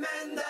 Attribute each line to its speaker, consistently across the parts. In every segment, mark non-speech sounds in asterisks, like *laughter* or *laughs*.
Speaker 1: Tremenda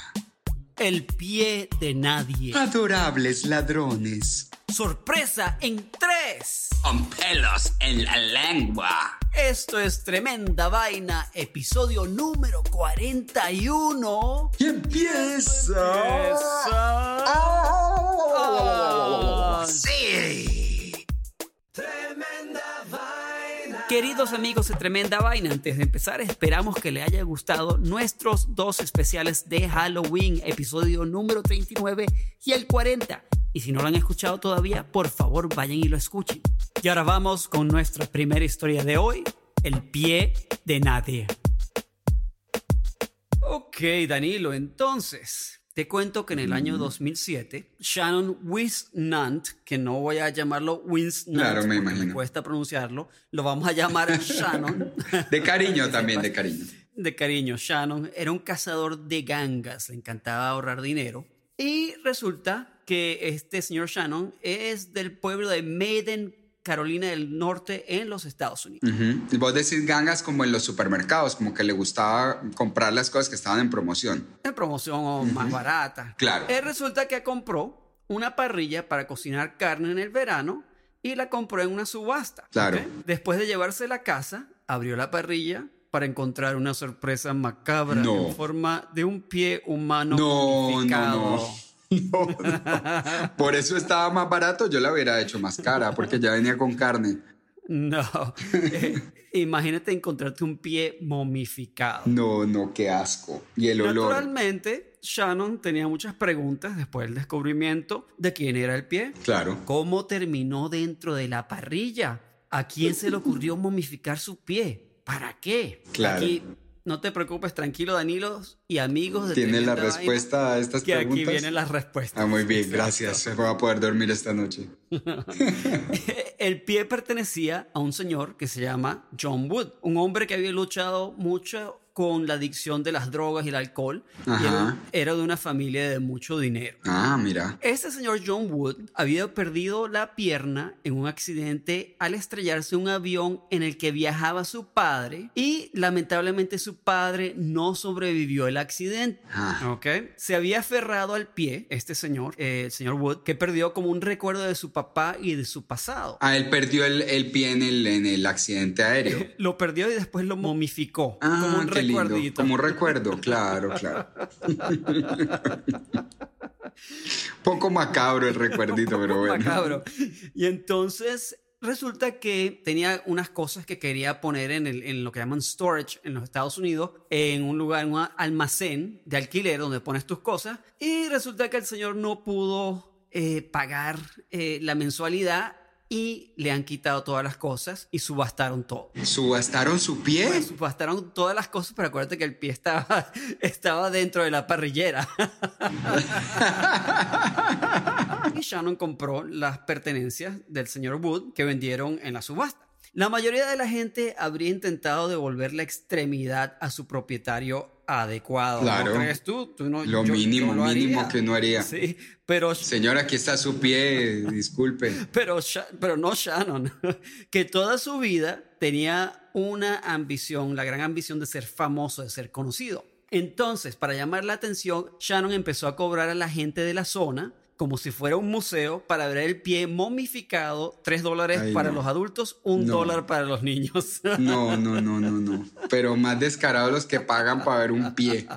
Speaker 2: El pie de nadie.
Speaker 3: adorables ladrones,
Speaker 2: Sorpresa en tres.
Speaker 3: con pelos en la lengua.
Speaker 2: Esto es Tremenda Vaina, episodio número 41.
Speaker 3: Y empieza.
Speaker 2: Ah.
Speaker 3: Sí.
Speaker 2: Queridos amigos de Tremenda Vaina, antes de empezar esperamos que le haya gustado nuestros dos especiales de Halloween, episodio número 39 y el 40. Y si no lo han escuchado todavía, por favor vayan y lo escuchen. Y ahora vamos con nuestra primera historia de hoy, el pie de nadie. Ok, Danilo, entonces, te cuento que en el año 2007, Shannon Wisnant, que no voy a llamarlo Wisnant,
Speaker 3: Claro, me
Speaker 2: cuesta pronunciarlo, lo vamos a llamar *laughs* Shannon.
Speaker 3: De cariño también, de cariño. *laughs*
Speaker 2: de cariño, Shannon era un cazador de gangas, le encantaba ahorrar dinero. Y resulta que este señor Shannon es del pueblo de Maiden, Carolina del Norte, en los Estados Unidos.
Speaker 3: Ujú. Y Vos decís gangas como en los supermercados, como que le gustaba comprar las cosas que estaban en promoción.
Speaker 2: En promoción o más barata.
Speaker 3: Claro.
Speaker 2: Él resulta que compró una parrilla para cocinar carne en el verano y la compró en una subasta.
Speaker 3: Claro.
Speaker 2: ¿ok? Después de llevarse la casa, abrió la parrilla para encontrar una sorpresa macabra
Speaker 3: No.
Speaker 2: en forma de un pie humano
Speaker 3: No, no, no. No, no. Por eso estaba más barato, yo la hubiera hecho más cara, porque ya venía con carne.
Speaker 2: No. Eh, imagínate encontrarte un pie momificado.
Speaker 3: No, no, qué asco. Y el olor.
Speaker 2: Naturalmente, Shannon tenía muchas preguntas después del descubrimiento de quién era el pie.
Speaker 3: Claro.
Speaker 2: ¿Cómo terminó dentro de la parrilla? ¿A quién se le ocurrió momificar su pie? ¿Para qué?
Speaker 3: Claro.
Speaker 2: Aquí, no te preocupes, tranquilo, Danilo y amigos de
Speaker 3: ¿Tiene la
Speaker 2: Vaina,
Speaker 3: respuesta a estas
Speaker 2: que
Speaker 3: preguntas?
Speaker 2: aquí vienen las respuestas.
Speaker 3: Ah, muy bien,
Speaker 2: Exacto.
Speaker 3: gracias. Se va a poder dormir esta noche. *laughs*
Speaker 2: El pie pertenecía a un señor que se llama John Wood, un hombre que había luchado mucho con la adicción de las drogas y el alcohol y era, era de una familia de mucho dinero.
Speaker 3: Ah, mira.
Speaker 2: Este señor John Wood había perdido la pierna en un accidente al estrellarse un avión en el que viajaba su padre y lamentablemente su padre no sobrevivió el accidente.
Speaker 3: Ah.
Speaker 2: ¿ok? Se había aferrado al pie, este señor, eh, el señor Wood, que perdió como un recuerdo de su papá y de su pasado.
Speaker 3: Ah, él perdió el, el pie en el, en el accidente aéreo. *laughs*
Speaker 2: Lo perdió y después lo momificó
Speaker 3: Ah,
Speaker 2: como un
Speaker 3: qué lindo. Como recuerdo, claro, claro. *laughs* Poco macabro el recuerdito, pero bueno.
Speaker 2: macabro. Y entonces resulta que tenía unas cosas que quería poner en, el- en lo que llaman storage en los Estados Unidos, en un lugar, en un almacén de alquiler donde pones tus cosas. Y resulta que el señor no pudo eh, pagar eh, la mensualidad y le han quitado todas las cosas y subastaron todo.
Speaker 3: ¿Subastaron su pie?
Speaker 2: Pues, subastaron todas las cosas, pero acuérdate que el pie estaba, *laughs* estaba dentro de la parrillera. *laughs* y Shannon compró las pertenencias del señor Wood que vendieron en la subasta. La mayoría de la gente habría intentado devolver la extremidad a su propietario adecuado.
Speaker 3: Claro.
Speaker 2: ¿No crees tú? Tú no-
Speaker 3: Lo
Speaker 2: yo-
Speaker 3: mínimo,
Speaker 2: yo lo
Speaker 3: mínimo
Speaker 2: haría.
Speaker 3: que uno haría.
Speaker 2: Sí, pero
Speaker 3: Señor, aquí está su pie, disculpe. *laughs*
Speaker 2: pero, pero no Shannon, *laughs* que toda su vida tenía una ambición, la gran ambición de ser famoso, de ser conocido. Entonces, para llamar la atención, Shannon empezó a cobrar a la gente de la zona como si fuera un museo para ver el pie momificado, tres dólares
Speaker 3: Ay,
Speaker 2: para
Speaker 3: no.
Speaker 2: los adultos, un
Speaker 3: No.
Speaker 2: dólar para los niños. *laughs*
Speaker 3: No, no, no, no, no. Pero más descarados los que pagan para ver un pie.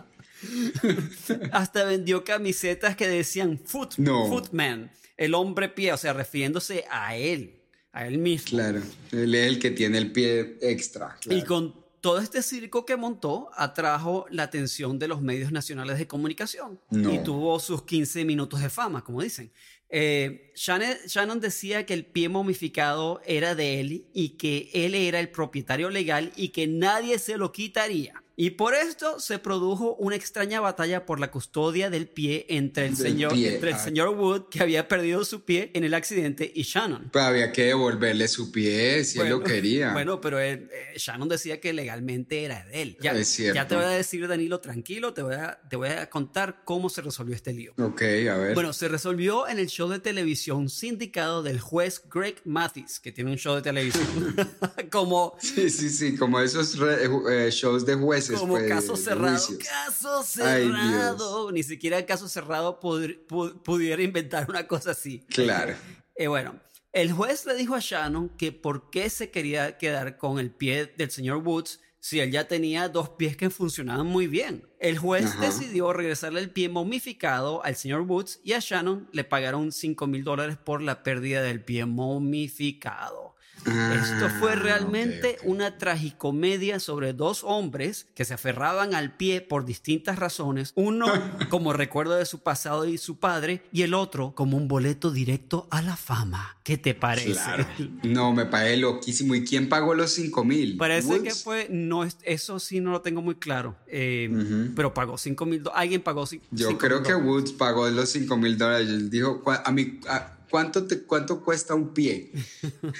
Speaker 2: Hasta vendió camisetas que decían Foot,
Speaker 3: No.
Speaker 2: Footman, el hombre pie, o sea, refiriéndose a él, a él mismo.
Speaker 3: Claro. Él es el que tiene el pie extra. claro.
Speaker 2: Y con todo este circo que montó, atrajo la atención de los medios nacionales de comunicación.
Speaker 3: No.
Speaker 2: Y tuvo sus 15 minutos de fama, como dicen. Eh, Shannon, Shannon decía que el pie momificado era de él y que él era el propietario legal y que nadie se lo quitaría. Y por esto se produjo una extraña batalla por la custodia del pie entre el,
Speaker 3: Del
Speaker 2: señor,
Speaker 3: pie,
Speaker 2: entre el
Speaker 3: ah.
Speaker 2: señor Wood, que había perdido su pie en el accidente, y Shannon.
Speaker 3: Pues había que devolverle su pie si él lo quería. *laughs*
Speaker 2: Bueno, pero él, eh, Shannon decía que legalmente era de él. Ya,
Speaker 3: Es cierto.
Speaker 2: ya te voy a decir, Danilo, tranquilo, te voy, a, te voy a contar cómo se resolvió este lío.
Speaker 3: Ok, a ver.
Speaker 2: Bueno, se resolvió en el show de televisión sindicado del juez Greg Mathis, que tiene un show de televisión. *laughs* *laughs* como
Speaker 3: Sí, sí, sí, como esos re- eh, shows de
Speaker 2: como
Speaker 3: pues,
Speaker 2: caso cerrado.
Speaker 3: juicios.
Speaker 2: Caso
Speaker 3: Ay,
Speaker 2: cerrado. Ni siquiera el caso cerrado pud- pu- pudiera inventar una cosa así.
Speaker 3: Claro.
Speaker 2: Eh, bueno, el juez le dijo a Shannon que por qué se quería quedar con el pie del señor Woods si él ya tenía dos pies que funcionaban muy bien. El juez
Speaker 3: Ajá.
Speaker 2: decidió regresarle el pie momificado al señor Woods y a Shannon le pagaron 5 mil dólares por la pérdida del pie momificado. Esto fue
Speaker 3: Ah,
Speaker 2: realmente
Speaker 3: ok, ok.
Speaker 2: una tragicomedia sobre dos hombres que se aferraban al pie por distintas razones, uno *laughs* como recuerdo de su pasado y su padre, y el otro como un boleto directo a la fama. ¿Qué te parece?
Speaker 3: Claro. *laughs* No, me parece loquísimo. ¿Y quién pagó los 5 mil?
Speaker 2: Parece que fue, no, es- eso sí no lo tengo muy claro, eh, pero pagó 5 mil, alguien pagó 5
Speaker 3: Yo creo que Woods pagó los 5 mil dólares. Dijo, "Cu- a mí, a- ¿cuánto, te, ¿cuánto cuesta un pie?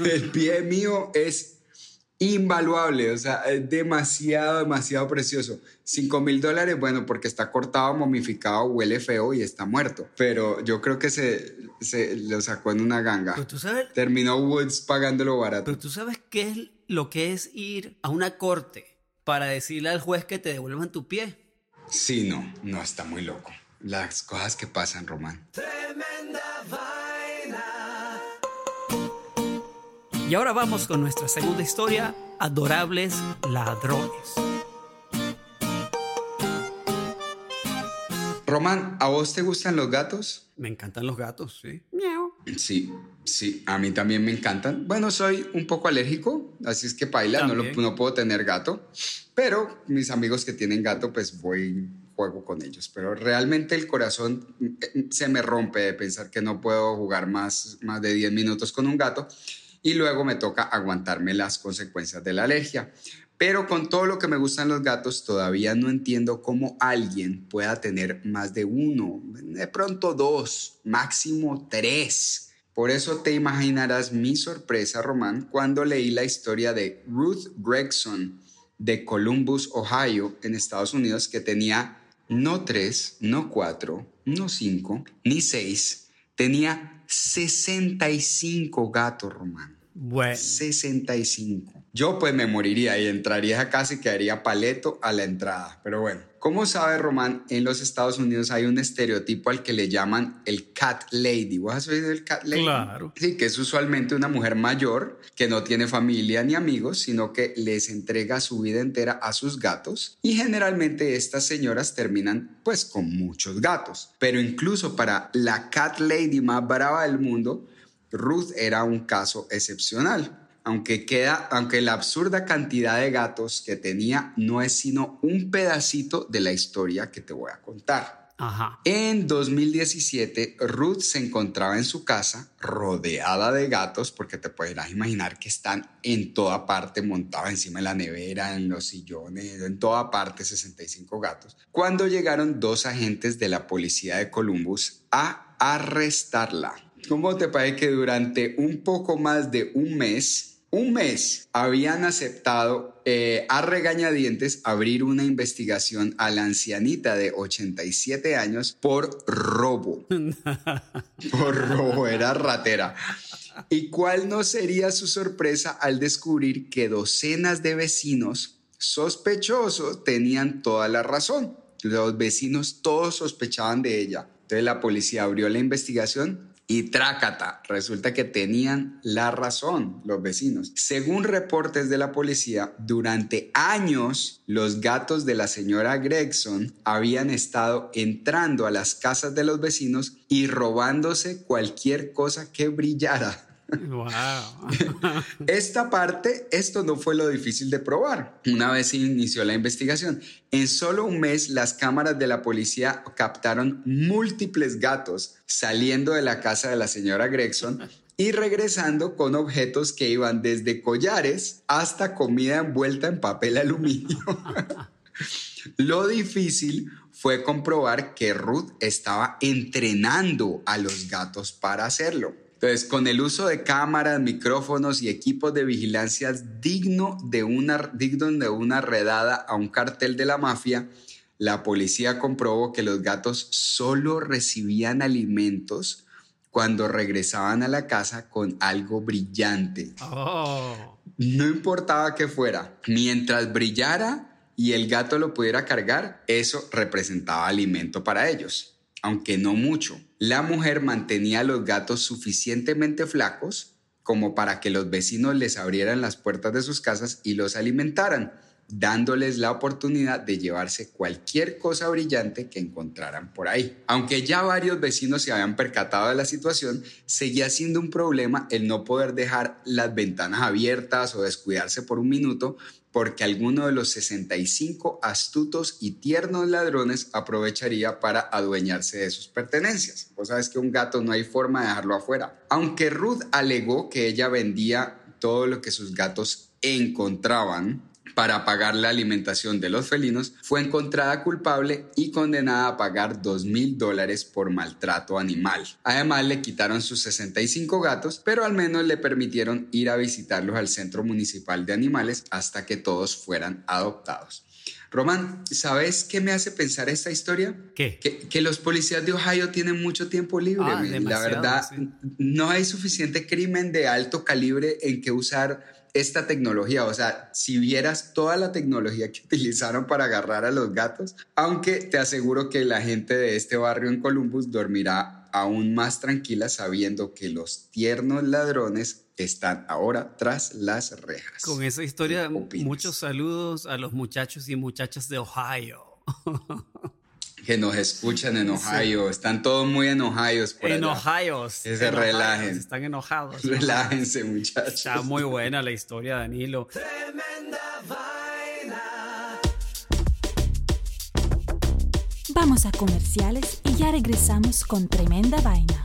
Speaker 3: El pie mío es invaluable, o sea, es demasiado, demasiado precioso. 5 mil dólares, bueno, porque está cortado, momificado, huele feo y está muerto. Pero yo creo que se, se lo sacó en una ganga.
Speaker 2: Pero tú sabes,
Speaker 3: Terminó Woods pagándolo barato.
Speaker 2: pero tú sabes qué es lo que es ir a una corte para decirle al juez que te devuelvan tu pie.
Speaker 3: Sí, no, no, está muy loco. Las cosas que pasan, Román.
Speaker 1: Tremenda
Speaker 2: Y ahora vamos con nuestra segunda historia, Adorables Ladrones.
Speaker 3: Román, ¿a vos te gustan los gatos?
Speaker 2: Me encantan los gatos, sí.
Speaker 3: Sí, sí, a mí también me encantan. Bueno, soy un poco alérgico, así es que paila, no, lo- no puedo tener gato, pero mis amigos que tienen gato, pues voy, juego con ellos. Pero realmente el corazón eh, se me rompe de pensar que no puedo jugar más, más de 10 minutos con un gato y luego me toca aguantarme las consecuencias de la alergia. Pero con todo lo que me gustan los gatos, todavía no entiendo cómo alguien pueda tener más de uno, de pronto dos, máximo tres. Por eso te imaginarás mi sorpresa, Román, cuando leí la historia de Ruth Gregson de Columbus, Ohio, en Estados Unidos, que tenía no tres, no cuatro, no cinco, ni seis, tenía 65 gatos, Román.
Speaker 2: Bueno,
Speaker 3: 65. Yo pues me moriría y entraría a casa y quedaría paleto a la entrada. Pero bueno, como sabe Román, en los Estados Unidos hay un estereotipo al que le llaman el cat lady. ¿Vos has oído el cat lady?
Speaker 2: Claro.
Speaker 3: Sí, que es usualmente una mujer mayor que no tiene familia ni amigos, sino que les entrega su vida entera a sus gatos y generalmente estas señoras terminan pues con muchos gatos. Pero incluso para la cat lady más brava del mundo, Ruth era un caso excepcional. Aunque, queda, aunque la absurda cantidad de gatos que tenía no es sino un pedacito de la historia que te voy a contar.
Speaker 2: ajá.
Speaker 3: En 2017, Ruth se encontraba en su casa rodeada de gatos, porque te podrás imaginar que están en toda parte, montados encima de la nevera, en los sillones, en toda parte, 65 gatos. Cuando llegaron dos agentes de la policía de Columbus a arrestarla. ¿Cómo te parece que durante un poco más de un mes un mes habían aceptado eh, a regañadientes abrir una investigación a la ancianita de 87 años por robo. *laughs* por robo, era ratera. ¿Y cuál no sería su sorpresa al descubrir que docenas de vecinos sospechosos tenían toda la razón? Los vecinos todos sospechaban de ella. Entonces la policía abrió la investigación y trácata, resulta que tenían la razón los vecinos. Según reportes de la policía, durante años los gatos de la señora Gregson habían estado entrando a las casas de los vecinos y robándose cualquier cosa que brillara.
Speaker 2: Wow. *laughs*
Speaker 3: Esta parte, esto no fue lo difícil de probar. Una vez inició la investigación, en solo un mes las cámaras de la policía captaron múltiples gatos saliendo de la casa de la señora Gregson y regresando con objetos que iban desde collares hasta comida envuelta en papel aluminio. *laughs* Lo difícil fue comprobar que Ruth estaba entrenando a los gatos para hacerlo. Entonces, con el uso de cámaras, micrófonos y equipos de vigilancia digno de una, digno de una redada a un cartel de la mafia, la policía comprobó que los gatos solo recibían alimentos cuando regresaban a la casa con algo brillante.
Speaker 2: Oh.
Speaker 3: No importaba que fuera, mientras brillara y el gato lo pudiera cargar, eso representaba alimento para ellos aunque no mucho. La mujer mantenía a los gatos suficientemente flacos como para que los vecinos les abrieran las puertas de sus casas y los alimentaran, dándoles la oportunidad de llevarse cualquier cosa brillante que encontraran por ahí. Aunque ya varios vecinos se habían percatado de la situación, seguía siendo un problema el no poder dejar las ventanas abiertas o descuidarse por un minuto porque alguno de los 65 astutos y tiernos ladrones aprovecharía para adueñarse de sus pertenencias. Vos sabes que un gato no hay forma de dejarlo afuera. Aunque Ruth alegó que ella vendía todo lo que sus gatos encontraban, para pagar la alimentación de los felinos, fue encontrada culpable y condenada a pagar 2 mil dólares por maltrato animal. Además, le quitaron sus 65 gatos, pero al menos le permitieron ir a visitarlos al Centro Municipal de Animales hasta que todos fueran adoptados. Román, ¿sabes qué me hace pensar esta historia?
Speaker 2: ¿Qué?
Speaker 3: Que, los policías de Ohio tienen mucho tiempo libre.
Speaker 2: Ah,
Speaker 3: la verdad,
Speaker 2: sí.
Speaker 3: no hay suficiente crimen de alto calibre en que usar esta tecnología. O sea, si vieras toda la tecnología que *laughs* utilizaron para agarrar a los gatos, aunque te aseguro que la gente de este barrio en Columbus dormirá aún más tranquila sabiendo que los tiernos ladrones están ahora tras las rejas.
Speaker 2: Con esa historia, muchos saludos a los muchachos y muchachas de Ohio. *laughs*
Speaker 3: Que nos escuchan en Ohio. Están todos muy en Ohio. Por
Speaker 2: en
Speaker 3: allá.
Speaker 2: Ohio.
Speaker 3: Que se relajen.
Speaker 2: Están enojados. *laughs*
Speaker 3: Relájense, muchachos.
Speaker 2: Está muy buena la historia, Danilo.
Speaker 1: Tremenda vaina.
Speaker 4: Vamos a comerciales y ya regresamos con tremenda vaina.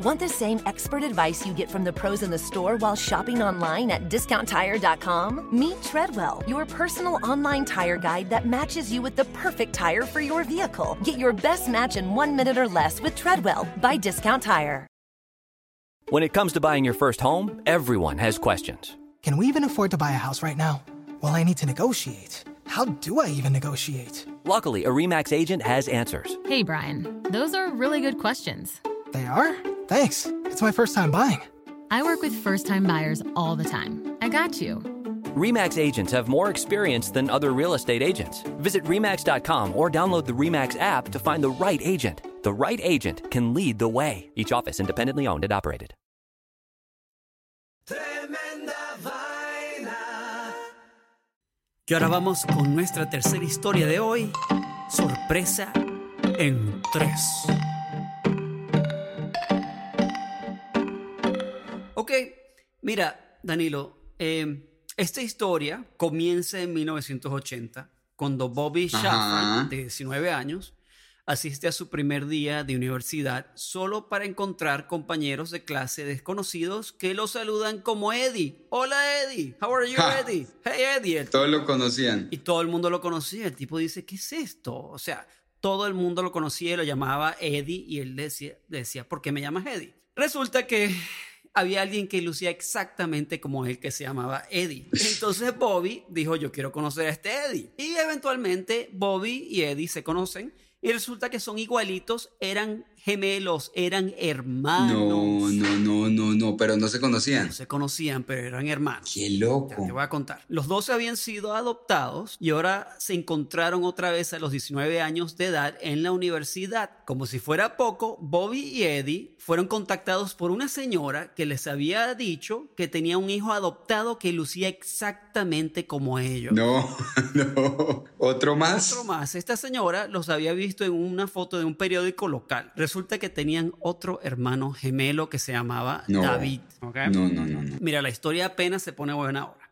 Speaker 5: Want the same expert advice you get from the pros in the store while shopping online at discounttire.com? Meet Treadwell, your personal online tire guide that matches you with the perfect tire for your vehicle. Get your best match in one minute or less with Treadwell by Discount Tire.
Speaker 6: When it comes to buying your first home, everyone has questions.
Speaker 7: Can we even afford to buy a house right now? Well, I need to negotiate. How do I even negotiate?
Speaker 6: Luckily, a REMAX agent has answers.
Speaker 8: Hey, Brian, those are really good questions.
Speaker 7: They are? Thanks. It's my first time buying.
Speaker 8: I work with first time buyers all the time. I got you.
Speaker 6: REMAX agents have more experience than other real estate agents. Visit REMAX.com or download the REMAX app to find the right agent. The right agent can lead the way. Each office independently owned and operated.
Speaker 2: Y ahora vamos con nuestra tercera historia de hoy. Sorpresa en tres. Ok, mira, Danilo, eh, esta historia comienza en 1980, cuando Bobby. Shaffer, de 19 años, asiste a su primer día de universidad solo para encontrar compañeros de clase desconocidos que lo saludan como Eddie. Hola Eddie, how are you. Eddie? Hey Eddie.
Speaker 3: Todos lo conocían.
Speaker 2: y todo el mundo lo conocía. El tipo dice, ¿qué es esto? O sea, todo el mundo lo conocía y lo llamaba Eddie y él decía, decía, ¿por qué me llamas Eddie? Resulta que había alguien que lucía exactamente como él que se llamaba Eddie. Entonces Bobby dijo, yo quiero conocer a este Eddie. Y eventualmente Bobby y Eddie se conocen y resulta que son igualitos, eran gemelos, eran hermanos.
Speaker 3: No, no, no, no, no, pero no se conocían.
Speaker 2: No se conocían, pero eran hermanos.
Speaker 3: Qué loco.
Speaker 2: Te voy a contar. Los dos habían sido adoptados y ahora se encontraron otra vez a los 19 años de edad en la universidad. Como si fuera poco, Bobby y Eddie fueron contactados por una señora que les había dicho que tenía un hijo adoptado que lucía exactamente como ellos.
Speaker 3: No, *laughs* no. ¿Otro más?
Speaker 2: Otro más. Esta señora los había visto en una foto de un periódico local. Resulta que tenían otro hermano gemelo que se llamaba
Speaker 3: No.
Speaker 2: David. ¿ok?
Speaker 3: No, no, no, no.
Speaker 2: Mira, la historia apenas se pone buena ahora.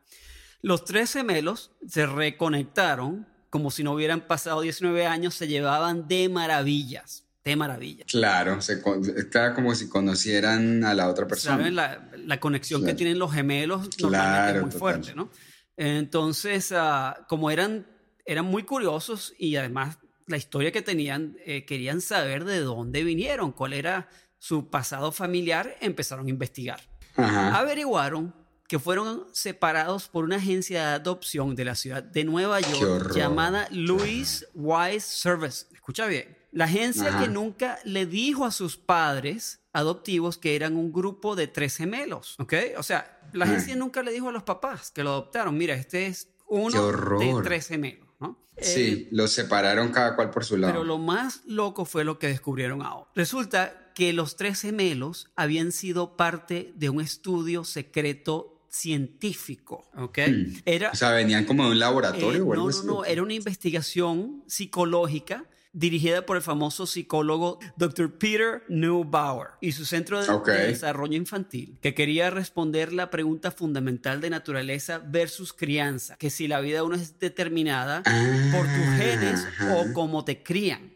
Speaker 2: Los tres gemelos se reconectaron como si no hubieran pasado 19 años, se llevaban de maravillas, de maravillas.
Speaker 3: Claro, se está como si conocieran a la otra persona.
Speaker 2: ¿Saben? La, la conexión
Speaker 3: Claro.
Speaker 2: que tienen los gemelos normalmente
Speaker 3: Claro,
Speaker 2: es muy
Speaker 3: total.
Speaker 2: fuerte, ¿no? Entonces, ah, como eran, eran muy curiosos y además la historia que tenían, eh, querían saber de dónde vinieron, cuál era su pasado familiar, empezaron a investigar.
Speaker 3: Ajá.
Speaker 2: Averiguaron que fueron separados por una agencia de adopción de la ciudad de Nueva York llamada Louis Wise Service. Escucha bien. La agencia
Speaker 3: Ajá.
Speaker 2: que nunca le dijo a sus padres adoptivos que eran un grupo de tres gemelos, ¿ok? O sea, la
Speaker 3: Ah.
Speaker 2: agencia nunca le dijo a los papás que lo adoptaron. Mira, este es uno de tres gemelos, ¿no?
Speaker 3: Sí,
Speaker 2: Eh,
Speaker 3: los separaron cada cual por su lado.
Speaker 2: pero lo más loco fue lo que descubrieron ahora. Resulta que los tres gemelos habían sido parte de un estudio secreto científico, ¿ok?
Speaker 3: Hmm.
Speaker 2: Era,
Speaker 3: O sea, venían como de un laboratorio
Speaker 2: eh,
Speaker 3: o algo
Speaker 2: no, no, no, era una investigación psicológica dirigida por el famoso psicólogo Dr. Peter Neubauer y su centro de, desarrollo infantil, que quería responder la pregunta fundamental de naturaleza versus crianza, que si la vida de uno es determinada por tus genes
Speaker 3: ajá.
Speaker 2: o cómo te crían.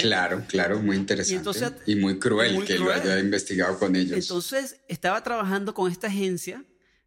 Speaker 3: Claro, claro, muy interesante.
Speaker 2: Y
Speaker 3: muy cruel
Speaker 2: muy
Speaker 3: que
Speaker 2: cruel.
Speaker 3: lo haya investigado con ellos.
Speaker 2: Entonces estaba trabajando con esta agencia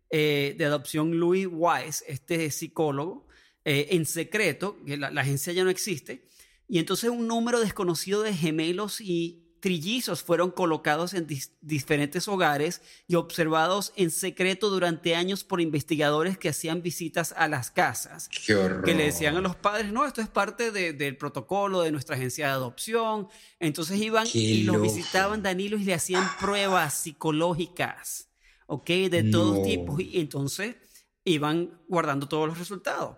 Speaker 2: eh, de adopción Louis Wise, este psicólogo, eh, en secreto, que la, la agencia ya no existe, y entonces un número desconocido de gemelos y trillizos fueron colocados en diferentes hogares y observados en secreto durante años por investigadores que hacían visitas a las casas.
Speaker 3: Qué horror.
Speaker 2: Que le decían a los padres, no, esto es parte de- del protocolo de nuestra agencia de adopción. Entonces iban
Speaker 3: Qué
Speaker 2: y los visitaban, Danilo, y le hacían pruebas psicológicas, ¿ok? De todos
Speaker 3: No.
Speaker 2: tipos. Y entonces iban guardando todos los resultados.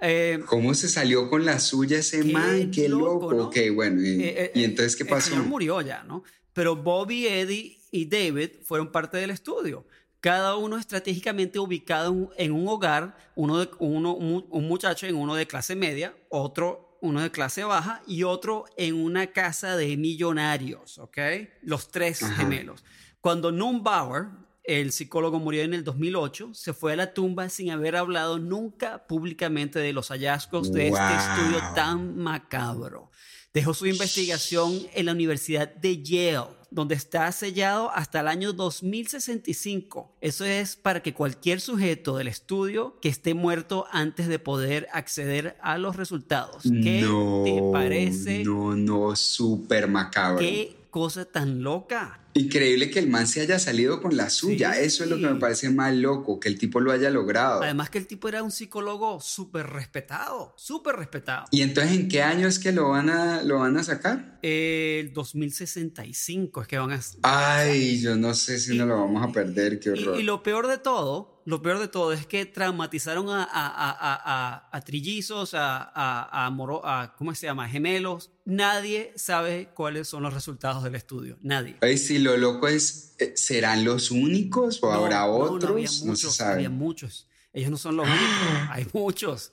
Speaker 2: Eh,
Speaker 3: ¿Cómo se salió con la suya ese
Speaker 2: Qué
Speaker 3: man? Qué
Speaker 2: loco,
Speaker 3: loco.
Speaker 2: ¿no?
Speaker 3: Ok, bueno. ¿Y,
Speaker 2: eh, eh,
Speaker 3: y entonces qué
Speaker 2: El
Speaker 3: pasó?
Speaker 2: señor murió ya, ¿no? Pero Bobby, Eddie y David fueron parte del estudio. Cada uno estratégicamente ubicado en- un hogar, uno, de, uno un, un muchacho en uno de clase media, otro uno de clase baja y otro en una casa de millonarios, ¿ok? Los tres
Speaker 3: Ajá.
Speaker 2: gemelos. Cuando Neubauer, el psicólogo murió en el 2008, se fue a la tumba sin haber hablado nunca públicamente de los hallazgos de este estudio tan macabro. Dejó su investigación en la Universidad de Yale, donde está sellado hasta el año 2065. Eso es para que cualquier sujeto del estudio que esté muerto antes de poder acceder a los resultados. ¿Qué
Speaker 3: no,
Speaker 2: te parece?
Speaker 3: No, no, súper macabro.
Speaker 2: ¿Qué cosa tan loca?
Speaker 3: Increíble que el man se haya salido con la suya.
Speaker 2: Sí.
Speaker 3: Eso es lo que me parece más loco, que el tipo lo haya logrado.
Speaker 2: Además que el tipo era un psicólogo súper respetado, súper respetado.
Speaker 3: ¿Y entonces en qué año es que lo van a, lo van a sacar?
Speaker 2: El 2065 es que van a...
Speaker 3: Ay, yo no sé si no lo vamos a perder, qué
Speaker 2: Y,
Speaker 3: horror.
Speaker 2: y lo peor de todo, lo peor de todo es que traumatizaron a, a, a, a, trillizos, a, a, a, moro- a- ¿cómo se llama? Gemelos. Nadie sabe cuáles son los resultados del estudio. Nadie.
Speaker 3: Ay, si lo loco es, eh, ¿serán los únicos o
Speaker 2: No,
Speaker 3: habrá
Speaker 2: no,
Speaker 3: otros?
Speaker 2: No, había
Speaker 3: No, se
Speaker 2: muchos,
Speaker 3: sabe.
Speaker 2: había muchos. Ellos no son los únicos, hay muchos.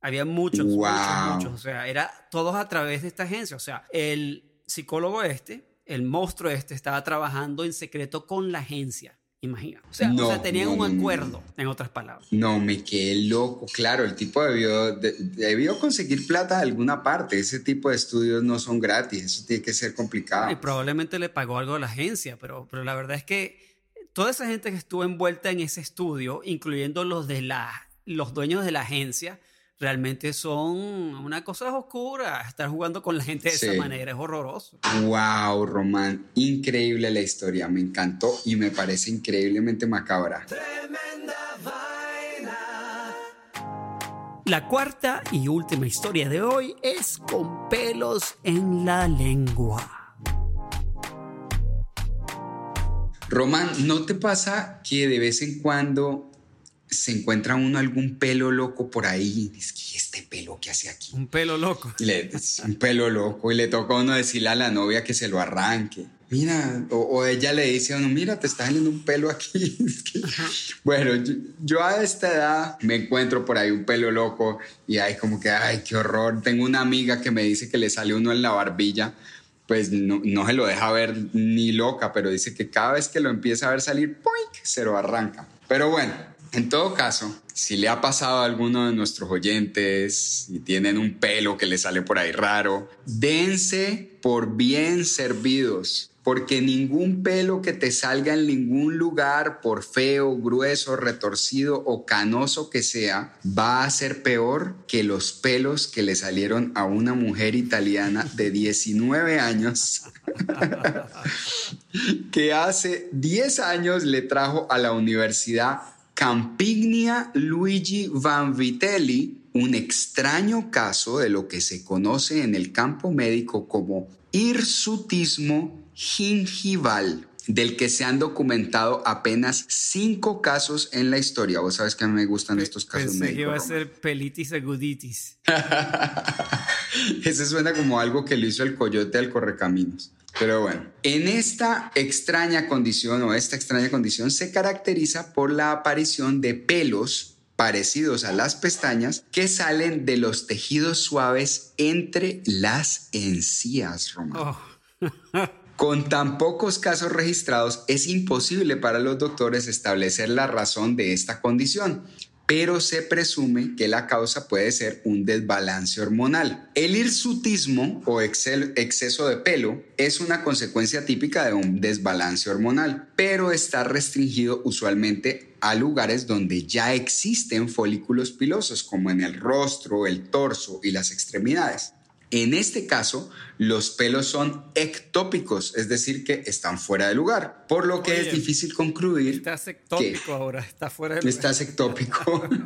Speaker 2: Había muchos, muchos,
Speaker 3: Wow.
Speaker 2: muchos. O sea, era todos a través de esta agencia. O sea, el psicólogo este, el monstruo este, estaba trabajando en secreto con la agencia. Imagina. O sea, o
Speaker 3: No,
Speaker 2: sea, tenían
Speaker 3: no,
Speaker 2: un acuerdo, en otras palabras.
Speaker 3: No, me quedé loco. Claro, el tipo debió, de- debió conseguir plata de alguna parte. Ese tipo de estudios no son gratis. Eso tiene que ser complicado.
Speaker 2: Y probablemente le pagó algo a la agencia, pero, pero la verdad es que toda esa gente que estuvo envuelta en ese estudio, incluyendo los de la, los dueños de la agencia, realmente son una cosa oscura. Estar jugando con la gente de
Speaker 3: Sí.
Speaker 2: esa manera es horroroso.
Speaker 3: Wow, Román, increíble la historia, me encantó y me parece increíblemente macabra.
Speaker 2: La cuarta y última historia de hoy es con pelos en la lengua.
Speaker 3: Román, ¿no te pasa que de vez en cuando se encuentra uno algún pelo loco por ahí? Es que "¿Y este pelo que hace aquí.
Speaker 2: Un pelo loco.
Speaker 3: Y le- un pelo loco y le toca a uno decirle a la novia que se lo arranque. Mira, o, o ella le dice a uno, mira, te está saliendo un pelo aquí. *laughs* Bueno, yo, yo a esta edad me encuentro por ahí un pelo loco y hay como que, ay, qué horror. Tengo una amiga que me dice que le sale uno en la barbilla. Pues no, no se lo deja ver ni loca, pero dice que cada vez que lo empieza a ver salir, ¡poink! se lo arranca. Pero bueno, en todo caso, si le ha pasado a alguno de nuestros oyentes y tienen un pelo que le sale por ahí raro, dense por bien servidos, porque ningún pelo que te salga en ningún lugar, por feo, grueso, retorcido o canoso que sea, va a ser peor que los pelos que le salieron a una mujer italiana de 19 años *laughs* que hace 10 años le trajo a la Universidad Campiglia Luigi Vanvitelli un extraño caso de lo que se conoce en el campo médico como hirsutismo gingival, del que se han documentado apenas cinco casos en la historia. Vos sabes que a mí me gustan estos casos
Speaker 2: Pensé que
Speaker 3: médicos.
Speaker 2: iba a ser pelitis aguditis. *laughs*
Speaker 3: Ese suena como algo que le hizo el coyote al correcaminos. Pero bueno, en esta extraña condición o esta extraña condición se caracteriza por la aparición de pelos parecidos a las pestañas que salen de los tejidos suaves entre las encías, Román.
Speaker 2: Oh. *laughs*
Speaker 3: Con tan pocos casos registrados, es imposible para los doctores establecer la razón de esta condición, pero se presume que la causa puede ser un desbalance hormonal. El hirsutismo o exceso de pelo es una consecuencia típica de un desbalance hormonal, pero está restringido usualmente a lugares donde ya existen folículos pilosos, como en el rostro, el torso y las extremidades. En este caso, los pelos son ectópicos, es decir, que están fuera de lugar, por lo que
Speaker 2: Oye,
Speaker 3: es difícil concluir
Speaker 2: Estás ectópico ahora, está fuera de
Speaker 3: que estás ectópico. *laughs*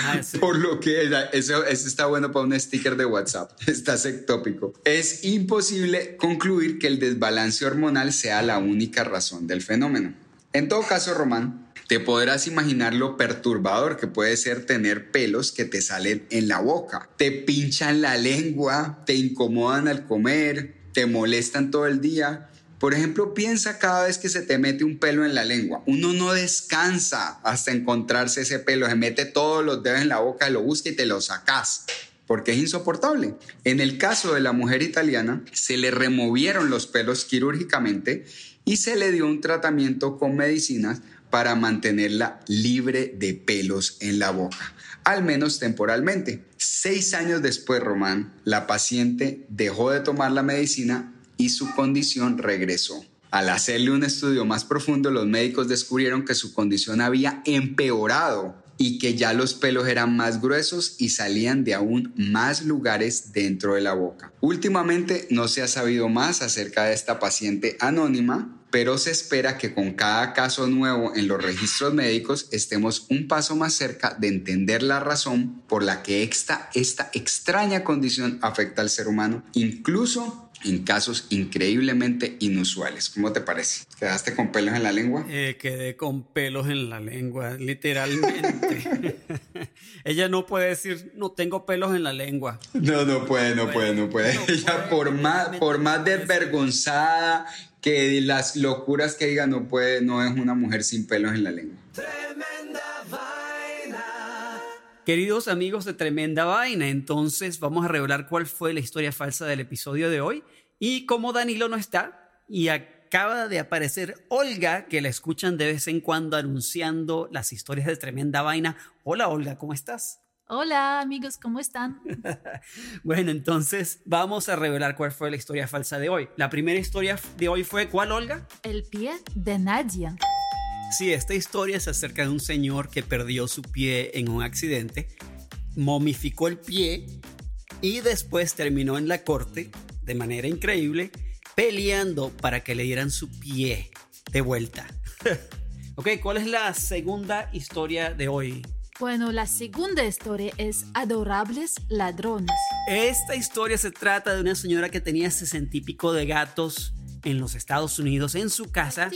Speaker 2: Ah, sí.
Speaker 3: Por lo que eso, eso está bueno para un sticker de WhatsApp. *laughs* Estás ectópico. Es imposible concluir que el desbalance hormonal sea la única razón del fenómeno. En todo caso, Román, te podrás imaginar lo perturbador que puede ser tener pelos que te salen en la boca. Te pinchan la lengua, te incomodan al comer, te molestan todo el día. Por ejemplo, piensa cada vez que se te mete un pelo en la lengua. Uno no descansa hasta encontrarse ese pelo. Se mete todos los dedos en la boca, lo busca y te lo sacas porque es insoportable. En el caso de la mujer italiana, se le removieron los pelos quirúrgicamente y se le dio un tratamiento con medicinas para mantenerla libre de pelos en la boca, al menos temporalmente. Seis años después, Román, la paciente dejó de tomar la medicina y su condición regresó. Al hacerle un estudio más profundo, los médicos descubrieron que su condición había empeorado y que ya los pelos eran más gruesos y salían de aún más lugares dentro de la boca. Últimamente no se ha sabido más acerca de esta paciente anónima, pero se espera que con cada caso nuevo en los registros médicos estemos un paso más cerca de entender la razón por la que esta, esta extraña condición afecta al ser humano, incluso en casos increíblemente inusuales. ¿Cómo te parece? ¿Quedaste con pelos en la lengua?
Speaker 2: Eh, quedé con pelos en la lengua, literalmente. *laughs* Ella no puede decir, no tengo pelos en la lengua.
Speaker 3: No, no puede, no puede, no puede. Ella por más, por más desvergonzada que las locuras que diga, no puede, no es una mujer sin pelos en la lengua.
Speaker 2: Queridos amigos de Tremenda Vaina, entonces vamos a revelar cuál fue la historia falsa del episodio de hoy. Y como Danilo no está y acaba de aparecer Olga, que la escuchan de vez en cuando anunciando las historias de Tremenda Vaina. Hola Olga, ¿cómo estás?
Speaker 4: Hola amigos, ¿cómo están? *laughs*
Speaker 2: bueno, entonces vamos a revelar cuál fue la historia falsa de hoy. La primera historia de hoy fue ¿cuál, Olga?
Speaker 4: El pie de Nadia.
Speaker 2: Sí, esta historia es acerca de un señor que perdió su pie en un accidente, momificó el pie y después terminó en la corte de manera increíble peleando para que le dieran su pie de vuelta. *laughs* ok, ¿cuál es la segunda historia de hoy?
Speaker 4: Bueno, la segunda historia es Adorables Ladrones.
Speaker 2: Esta historia se trata de una señora que tenía sesenta y pico de gatos en los Estados Unidos, en su casa,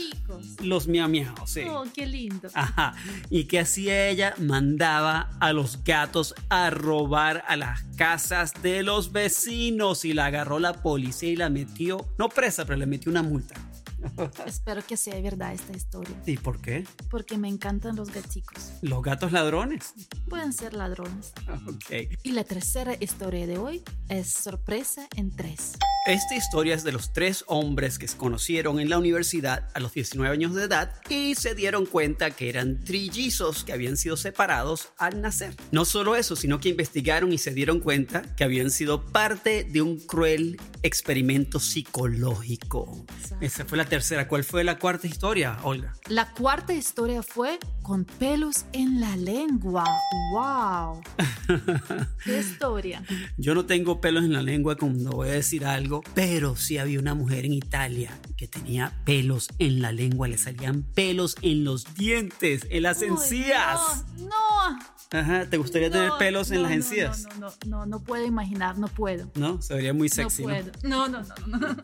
Speaker 2: los miau miau, sí.
Speaker 4: Oh, qué lindo.
Speaker 2: Ajá. Y que hacía ella, mandaba a los gatos a robar a las casas de los vecinos y la agarró la policía y la metió, no presa, pero le metió una multa. *laughs*
Speaker 4: Espero que sea verdad esta historia.
Speaker 2: ¿Y por qué?
Speaker 4: Porque me encantan los gaticos.
Speaker 2: ¿Los gatos ladrones?
Speaker 4: Pueden ser ladrones.
Speaker 2: Ok.
Speaker 4: Y la tercera historia de hoy es sorpresa en tres.
Speaker 2: Esta historia es de los tres hombres que se conocieron en la universidad a los 19 años de edad y se dieron cuenta que eran trillizos que habían sido separados al nacer. No solo eso, sino que investigaron y se dieron cuenta que habían sido parte de un cruel experimento psicológico. Esa fue la tercera. ¿Cuál fue la cuarta historia, Olga?
Speaker 4: La cuarta historia fue con pelos en la lengua. ¡Wow! *laughs* ¿Qué historia?
Speaker 2: Yo no tengo pelos en la lengua cuando voy a decir algo, pero sí había una mujer en Italia que tenía pelos en la lengua, le salían pelos en los dientes, en las encías.
Speaker 4: No, no.
Speaker 2: Ajá, ¿te gustaría tener pelos en las encías?
Speaker 4: No, no, no, no, puedo imaginar, no puedo.
Speaker 2: No, se vería muy sexy.
Speaker 4: No puedo. No, no, no. no.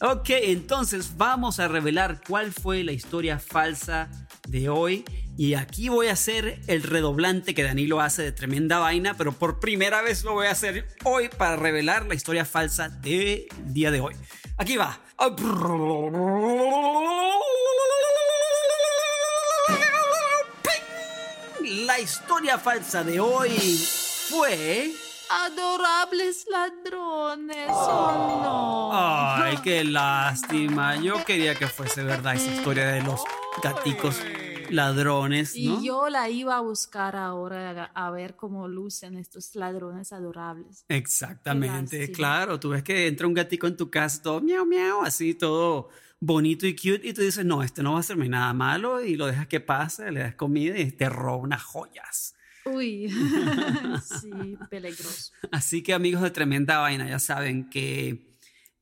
Speaker 4: *laughs*
Speaker 2: ok, entonces vamos a revelar cuál fue la historia falsa de hoy. Y aquí voy a hacer el redoblante que Danilo hace de tremenda vaina, pero por primera vez lo voy a hacer hoy para revelar la historia falsa del día de hoy. Aquí va. La historia falsa de hoy fue...
Speaker 4: Adorables ladrones. Oh, no.
Speaker 2: Ay, qué lástima. Yo quería que fuese verdad esa historia de los gaticos ladrones, ¿no?
Speaker 4: Y yo la iba a buscar ahora a, ver cómo lucen estos ladrones adorables.
Speaker 2: Exactamente, claro. Tú ves que entra un gatico en tu casa todo miau miau, así todo bonito y cute y tú dices, no, este no va a hacerme nada malo y lo dejas que pase, le das comida y te roba unas joyas.
Speaker 4: Uy, *laughs* sí, peligroso.
Speaker 2: Así que amigos de Tremenda Vaina, ya saben que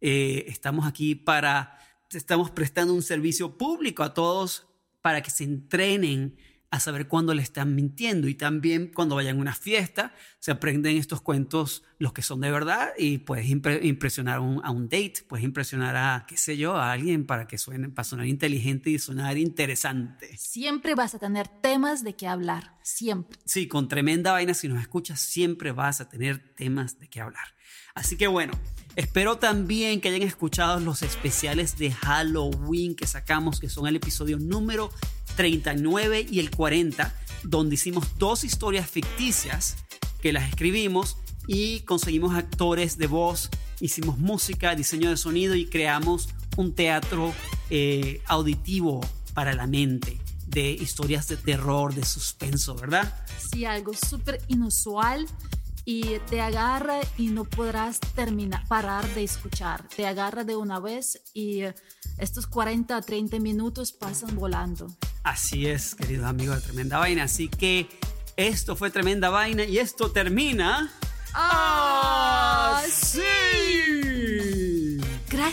Speaker 2: eh, estamos aquí para, estamos prestando un servicio público a todos para que se entrenen a saber cuándo le están mintiendo y también cuando vayan a una fiesta se aprenden estos cuentos los que son de verdad y puedes impre impresionar un, a un date, puedes impresionar a, qué sé yo, a alguien para que suene, para sonar inteligente y sonar interesante.
Speaker 4: Siempre vas a tener temas de qué hablar, siempre.
Speaker 2: Sí, con tremenda vaina, si nos escuchas, siempre vas a tener temas de qué hablar. Así que bueno, espero también que hayan escuchado los especiales de Halloween que sacamos, que son el episodio número 39 y el 40, donde hicimos dos historias ficticias que las escribimos y conseguimos actores de voz, hicimos música, diseño de sonido y creamos un teatro eh, auditivo para la mente de historias de terror, de suspenso, ¿verdad?
Speaker 4: Sí, algo súper inusual y te agarra y no podrás terminar, parar de escuchar. Te agarra de una vez y eh, estos 40 a 30 minutos pasan volando.
Speaker 2: Así es, queridos amigos de Tremenda Vaina. Así que Esto fue tremenda vaina y esto termina.
Speaker 4: ¡Ah,
Speaker 2: sí!